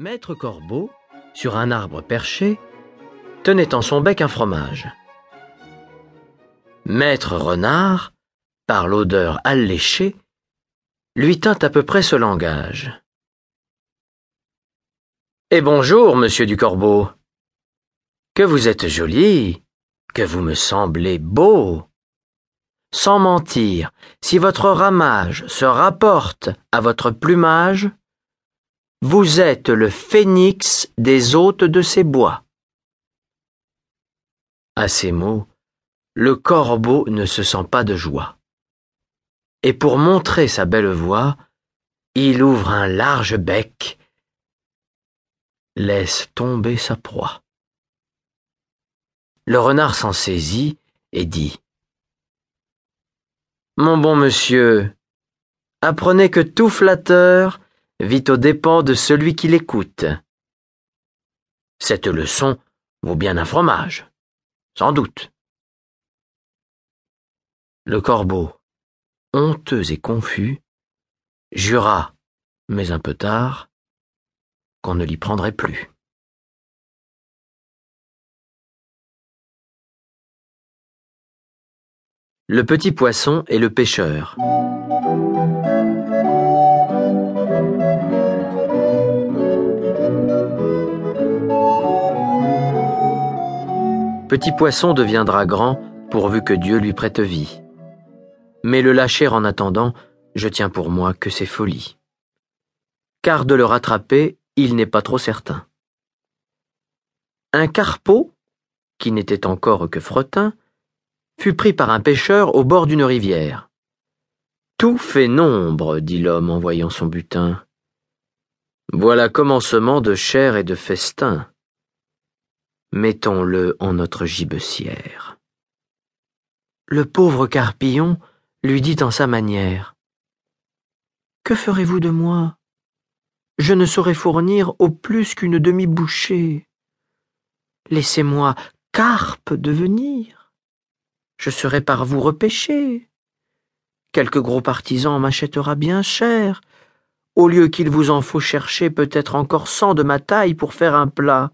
Maître Corbeau, sur un arbre perché, tenait en son bec un fromage. Maître Renard, par l'odeur alléchée, lui tint à peu près ce langage. Et bonjour, monsieur du Corbeau. Que vous êtes joli, que vous me semblez beau. Sans mentir, si votre ramage se rapporte à votre plumage, vous êtes le phénix des hôtes de ces bois. À ces mots, le corbeau ne se sent pas de joie. Et pour montrer sa belle voix, il ouvre un large bec, laisse tomber sa proie. Le renard s'en saisit et dit Mon bon monsieur, apprenez que tout flatteur vit aux dépens de celui qui l'écoute. Cette leçon vaut bien un fromage, sans doute. Le corbeau, honteux et confus, jura, mais un peu tard, qu'on ne l'y prendrait plus. Le petit poisson et le pêcheur. Petit poisson deviendra grand pourvu que Dieu lui prête vie. Mais le lâcher en attendant, je tiens pour moi que c'est folie. Car de le rattraper, il n'est pas trop certain. Un carpeau, qui n'était encore que fretin, fut pris par un pêcheur au bord d'une rivière. Tout fait nombre, dit l'homme en voyant son butin. Voilà commencement de chair et de festin mettons-le en notre gibecière. Le pauvre Carpillon lui dit en sa manière. Que ferez-vous de moi? Je ne saurais fournir au plus qu'une demi-bouchée. Laissez-moi carpe devenir. Je serai par vous repêché. Quelque gros partisan m'achètera bien cher, au lieu qu'il vous en faut chercher peut-être encore cent de ma taille pour faire un plat.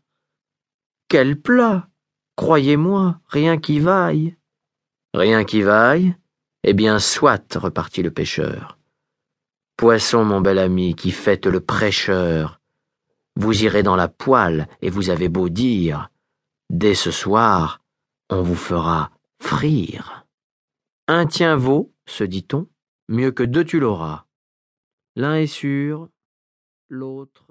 Quel plat Croyez-moi, rien qui vaille. Rien qui vaille? Eh bien, soit, repartit le pêcheur. Poisson, mon bel ami, qui faites le prêcheur. Vous irez dans la poêle, et vous avez beau dire. Dès ce soir, on vous fera frire. Un tien vaut, se dit-on, mieux que deux tu l'auras. L'un est sûr, l'autre.